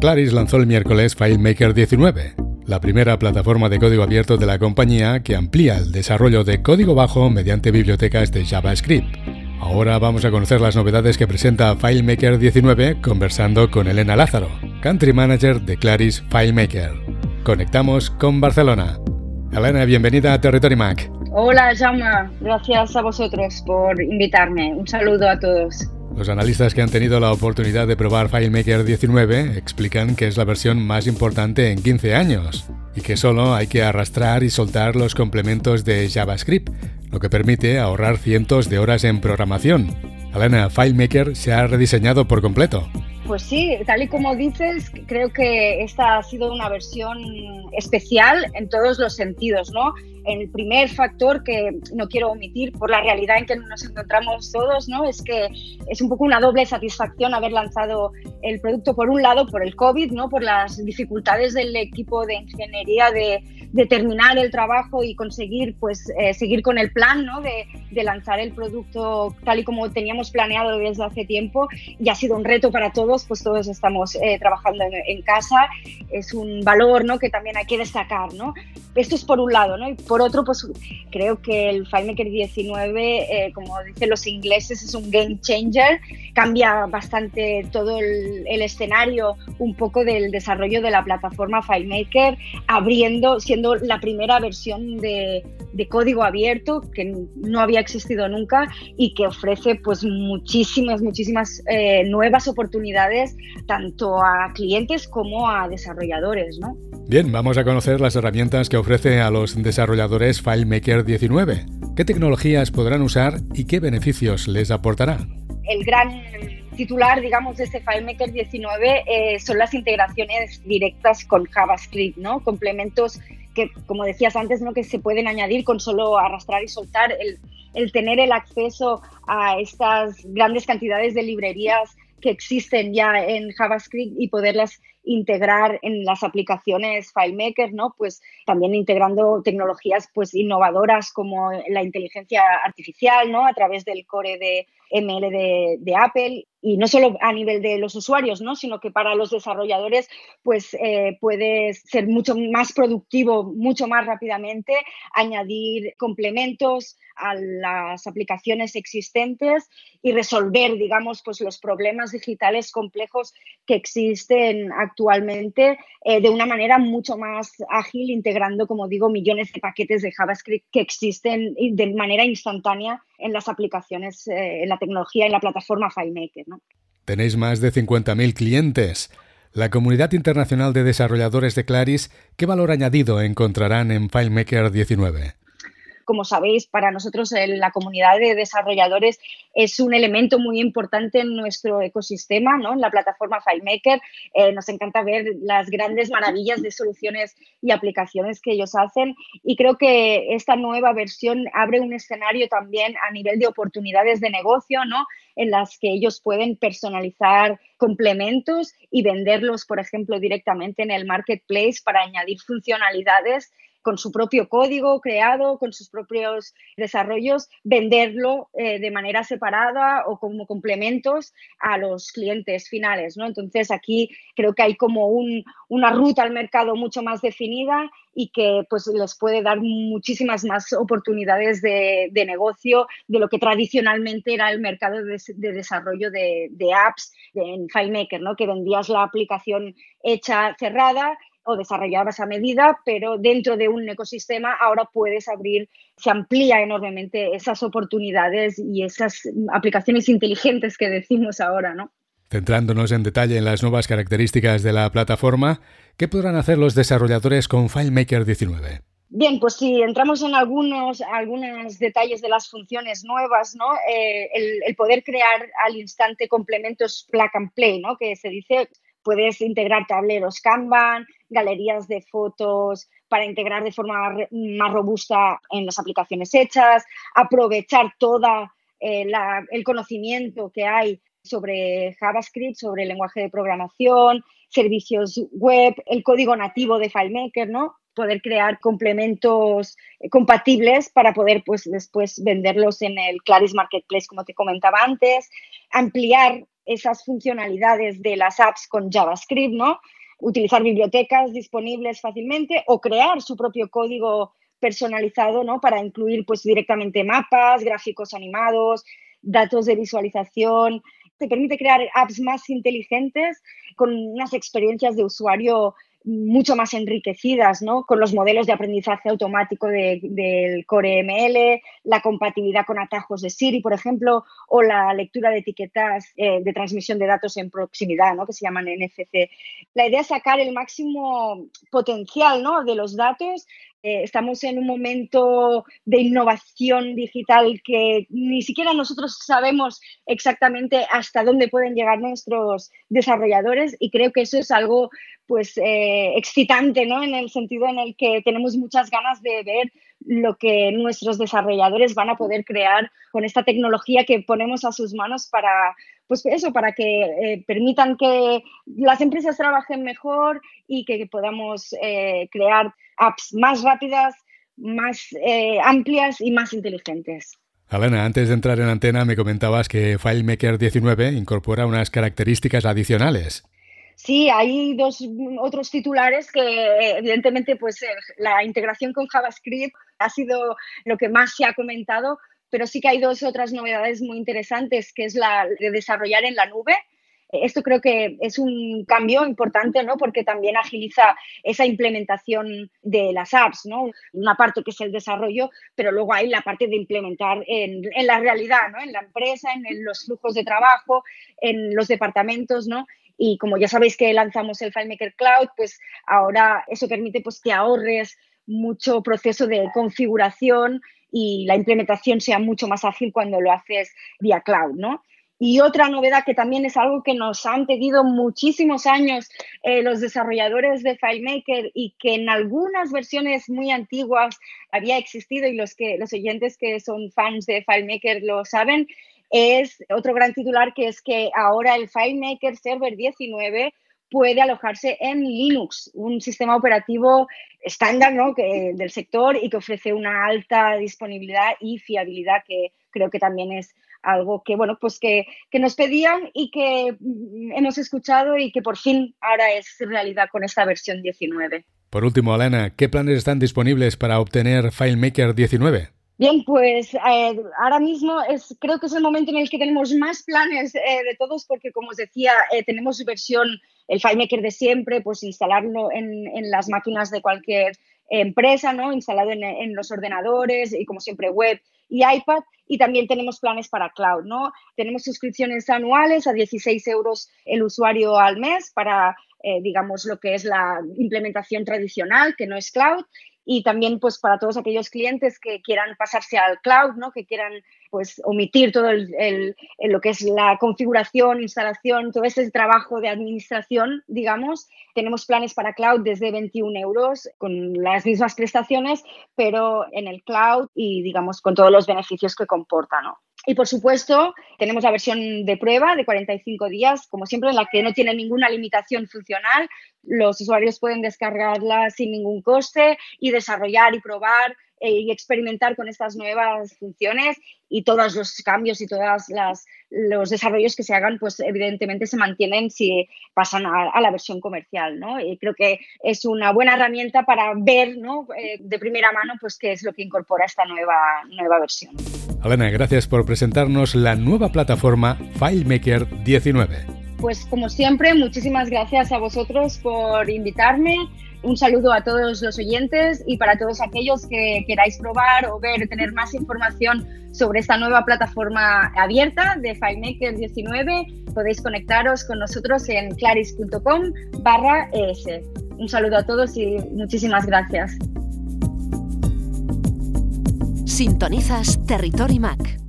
Claris lanzó el miércoles FileMaker 19, la primera plataforma de código abierto de la compañía que amplía el desarrollo de código bajo mediante bibliotecas de JavaScript. Ahora vamos a conocer las novedades que presenta FileMaker 19 conversando con Elena Lázaro, Country Manager de Claris FileMaker. Conectamos con Barcelona. Elena, bienvenida a Territory Mac. Hola, Jaume. Gracias a vosotros por invitarme. Un saludo a todos. Los analistas que han tenido la oportunidad de probar FileMaker 19 explican que es la versión más importante en 15 años y que solo hay que arrastrar y soltar los complementos de JavaScript, lo que permite ahorrar cientos de horas en programación. Elena, FileMaker se ha rediseñado por completo. Pues sí, tal y como dices, creo que esta ha sido una versión especial en todos los sentidos, ¿no? El primer factor que no quiero omitir por la realidad en que nos encontramos todos, ¿no? Es que es un poco una doble satisfacción haber lanzado el producto por un lado por el COVID, ¿no? Por las dificultades del equipo de ingeniería de, terminar el trabajo y conseguir, pues, eh, seguir con el plan, ¿no? De, lanzar el producto tal y como teníamos planeado desde hace tiempo y ha sido un reto para todos, pues todos estamos eh, trabajando en, en, casa. Es un valor, ¿no? Que también hay que destacar, ¿no? Esto es por un lado, ¿no? Y por otro, pues creo que el FileMaker 19, eh, como dicen los ingleses, es un game changer, cambia bastante todo el, escenario un poco del desarrollo de la plataforma FileMaker, abriendo, siendo la primera versión de, código abierto que no había existido nunca y que ofrece pues muchísimas, muchísimas eh, nuevas oportunidades tanto a clientes como a desarrolladores, ¿no? Bien, vamos a conocer las herramientas que ofrece a los desarrolladores FileMaker 19. ¿Qué tecnologías podrán usar y qué beneficios les aportará? El gran titular, digamos, de este FileMaker 19 eh, son las integraciones directas con JavaScript, ¿no? Complementos que, como decías antes, ¿no? que se pueden añadir con solo arrastrar y soltar, el, el tener el acceso a estas grandes cantidades de librerías que existen ya en JavaScript y poderlas integrar en las aplicaciones FileMaker, ¿no? Pues también integrando tecnologías pues innovadoras como la inteligencia artificial, ¿no? A través del core de ML de, Apple y no solo a nivel de los usuarios, ¿no? sino que para los desarrolladores pues eh, puede ser mucho más productivo, mucho más rápidamente, añadir complementos a las aplicaciones existentes y resolver, digamos, pues los problemas digitales complejos que existen actualmente eh, de una manera mucho más ágil, integrando, como digo, millones de paquetes de JavaScript que existen de manera instantánea en las aplicaciones, eh, en la tecnología, en la plataforma FileMaker. Tenéis más de 50.000 clientes. La comunidad internacional de desarrolladores de Claris, ¿qué valor añadido encontrarán en FileMaker 19? Como sabéis, para nosotros la comunidad de desarrolladores es un elemento muy importante en nuestro ecosistema, ¿no? en la plataforma FileMaker. Eh, nos encanta ver las grandes maravillas de soluciones y aplicaciones que ellos hacen y creo que esta nueva versión abre un escenario también a nivel de oportunidades de negocio, ¿no? en las que ellos pueden personalizar complementos y venderlos, por ejemplo, directamente en el marketplace para añadir funcionalidades con su propio código creado, con sus propios desarrollos, venderlo eh, de manera separada o como complementos a los clientes finales. ¿no? Entonces aquí creo que hay como una ruta al mercado mucho más definida y que pues, les puede dar muchísimas más oportunidades de, negocio de lo que tradicionalmente era el mercado de, desarrollo de, apps en FileMaker, ¿no? que vendías la aplicación hecha cerrada o desarrollabas a medida, pero dentro de un ecosistema ahora puedes abrir, se amplía enormemente esas oportunidades y esas aplicaciones inteligentes que decimos ahora, ¿no? Centrándonos en detalle en las nuevas características de la plataforma, ¿qué podrán hacer los desarrolladores con FileMaker 19? Bien, pues si entramos en algunos, algunos detalles de las funciones nuevas, ¿no? Eh, el, el, poder crear al instante complementos plug and play, ¿no? que se dice Puedes integrar tableros Kanban, galerías de fotos para integrar de forma más robusta en las aplicaciones hechas, aprovechar todo eh, el conocimiento que hay sobre JavaScript, sobre el lenguaje de programación, servicios web, el código nativo de FileMaker, ¿no? Poder crear complementos eh, compatibles para poder pues, después venderlos en el Claris Marketplace, como te comentaba antes, ampliar esas funcionalidades de las apps con JavaScript, ¿no? Utilizar bibliotecas disponibles fácilmente o crear su propio código personalizado, ¿no? Para incluir pues directamente mapas, gráficos animados, datos de visualización. Te permite crear apps más inteligentes con unas experiencias de usuario mucho más enriquecidas, ¿no? Con los modelos de aprendizaje automático del Core ML, la compatibilidad con atajos de Siri, por ejemplo, o la lectura de etiquetas eh, de transmisión de datos en proximidad, ¿no? Que se llaman NFC. La idea es sacar el máximo potencial, ¿no? De los datos eh, estamos en un momento de innovación digital que ni siquiera nosotros sabemos exactamente hasta dónde pueden llegar nuestros desarrolladores y creo que eso es algo pues eh, excitante, ¿no? En el sentido en el que tenemos muchas ganas de ver lo que nuestros desarrolladores van a poder crear con esta tecnología que ponemos a sus manos para, pues eso, para que eh, permitan que las empresas trabajen mejor y que podamos crear apps más rápidas, más eh, amplias y más inteligentes. Alena, antes de entrar en antena me comentabas que FileMaker 19 incorpora unas características adicionales. Sí, hay dos otros titulares que evidentemente pues eh, la integración con JavaScript ha sido lo que más se ha comentado, pero sí que hay dos otras novedades muy interesantes, que es la de desarrollar en la nube esto creo que es un cambio importante, ¿no? Porque también agiliza esa implementación de las apps, ¿no? Una parte que es el desarrollo, pero luego hay la parte de implementar en, la realidad, ¿no? En la empresa, en los flujos de trabajo, en los departamentos, ¿no? Y como ya sabéis que lanzamos el FileMaker Cloud, pues ahora eso permite pues, que ahorres mucho proceso de configuración y la implementación sea mucho más ágil cuando lo haces vía cloud, ¿no? Y otra novedad que también es algo que nos han pedido muchísimos años eh, los desarrolladores de FileMaker y que en algunas versiones muy antiguas había existido y los, que, los oyentes que son fans de FileMaker lo saben, es otro gran titular que es que ahora el FileMaker Server 19 puede alojarse en Linux, un sistema operativo estándar ¿no? que, del sector y que ofrece una alta disponibilidad y fiabilidad que creo que también es algo que, bueno, pues que, nos pedían y que mm, hemos escuchado y que por fin ahora es realidad con esta versión 19. Por último, Elena, ¿qué planes están disponibles para obtener FileMaker 19? Bien, pues eh, ahora mismo es, creo que es el momento en el que tenemos más planes eh, de todos porque, como os decía, eh, tenemos versión, el FileMaker de siempre, pues instalarlo en, las máquinas de cualquier empresa, ¿no? Instalado en, en, los ordenadores y, como siempre, web y iPad y también tenemos planes para cloud, ¿no? Tenemos suscripciones anuales a 16 euros el usuario al mes para, eh, digamos, lo que es la implementación tradicional, que no es cloud, y también pues para todos aquellos clientes que quieran pasarse al cloud, ¿no? que quieran pues omitir todo el, lo que es la configuración, instalación, todo ese trabajo de administración, digamos. Tenemos planes para cloud desde 21 euros con las mismas prestaciones, pero en el cloud y digamos con todos los beneficios que comporta, ¿no? Y por supuesto, tenemos la versión de prueba de 45 días, como siempre, en la que no tiene ninguna limitación funcional. Los usuarios pueden descargarla sin ningún coste y desarrollar y probar y experimentar con estas nuevas funciones y todos los cambios y todos los desarrollos que se hagan, pues evidentemente se mantienen si pasan a, la versión comercial, ¿no? Y creo que es una buena herramienta para ver, ¿no? Eh, de primera mano, pues qué es lo que incorpora esta nueva, nueva versión. Elena, gracias por presentarnos la nueva plataforma FileMaker 19. Pues como siempre, muchísimas gracias a vosotros por invitarme un saludo a todos los oyentes y para todos aquellos que queráis probar o ver, tener más información sobre esta nueva plataforma abierta de FileMaker 19, podéis conectaros con nosotros en claris.com barra ES. Un saludo a todos y muchísimas gracias. Sintonizas Territory Mac.